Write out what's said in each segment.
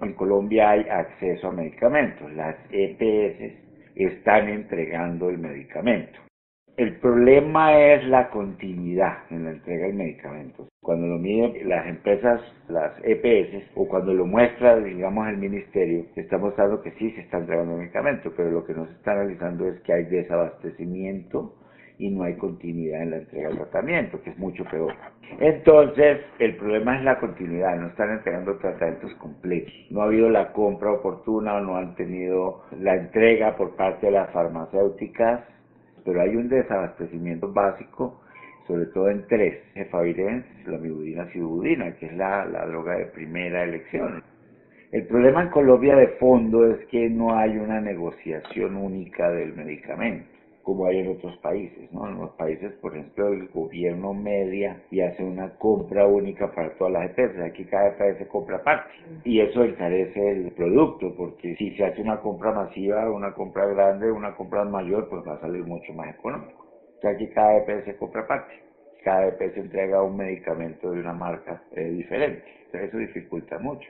En Colombia hay acceso a medicamentos. Las EPS están entregando el medicamento. El problema es la continuidad en la entrega del medicamento. Cuando lo miden las empresas, las EPS, o cuando lo muestra, digamos, el ministerio, está mostrando que sí se está entregando medicamento, pero lo que nos está analizando es que hay desabastecimiento y no hay continuidad en la entrega del tratamiento, que es mucho peor. Entonces, el problema es la continuidad, no están entregando tratamientos completos. No ha habido la compra oportuna o no han tenido la entrega por parte de las farmacéuticas pero hay un desabastecimiento básico, sobre todo en tres, cefavirenz, la mibudina, cibudina, que es la, la droga de primera elección. El problema en Colombia de fondo es que no hay una negociación única del medicamento, como hay en otros países. ¿no? En los países, por ejemplo, el gobierno media y hace una compra única para todas las EPS. Aquí cada EPS compra aparte. Y eso encarece el producto, porque si se hace una compra masiva, una compra grande, una compra mayor, pues va a salir mucho más económico. aquí cada EPS compra aparte. Cada EPS entrega un medicamento de una marca eh, diferente. Entonces eso dificulta mucho.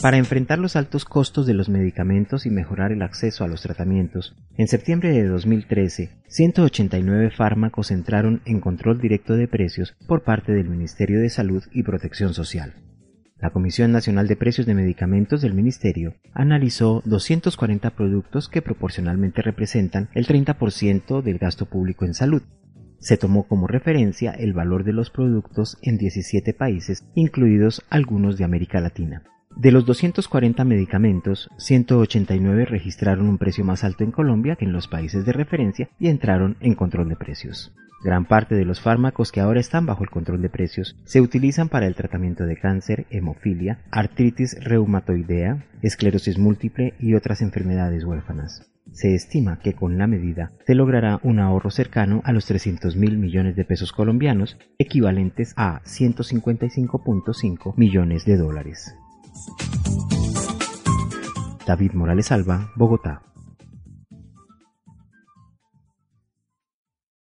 Para enfrentar los altos costos de los medicamentos y mejorar el acceso a los tratamientos, en septiembre de 2013, 189 fármacos entraron en control directo de precios por parte del Ministerio de Salud y Protección Social. La Comisión Nacional de Precios de Medicamentos del Ministerio analizó 240 productos que proporcionalmente representan el 30% del gasto público en salud. Se tomó como referencia el valor de los productos en 17 países, incluidos algunos de América Latina. De los 240 medicamentos, 189 registraron un precio más alto en Colombia que en los países de referencia y entraron en control de precios. Gran parte de los fármacos que ahora están bajo el control de precios se utilizan para el tratamiento de cáncer, hemofilia, artritis reumatoidea, esclerosis múltiple y otras enfermedades huérfanas. Se estima que con la medida se logrará un ahorro cercano a los 300 mil millones de pesos colombianos, equivalentes a 155.5 millones de dólares. David Morales Alba, Bogotá.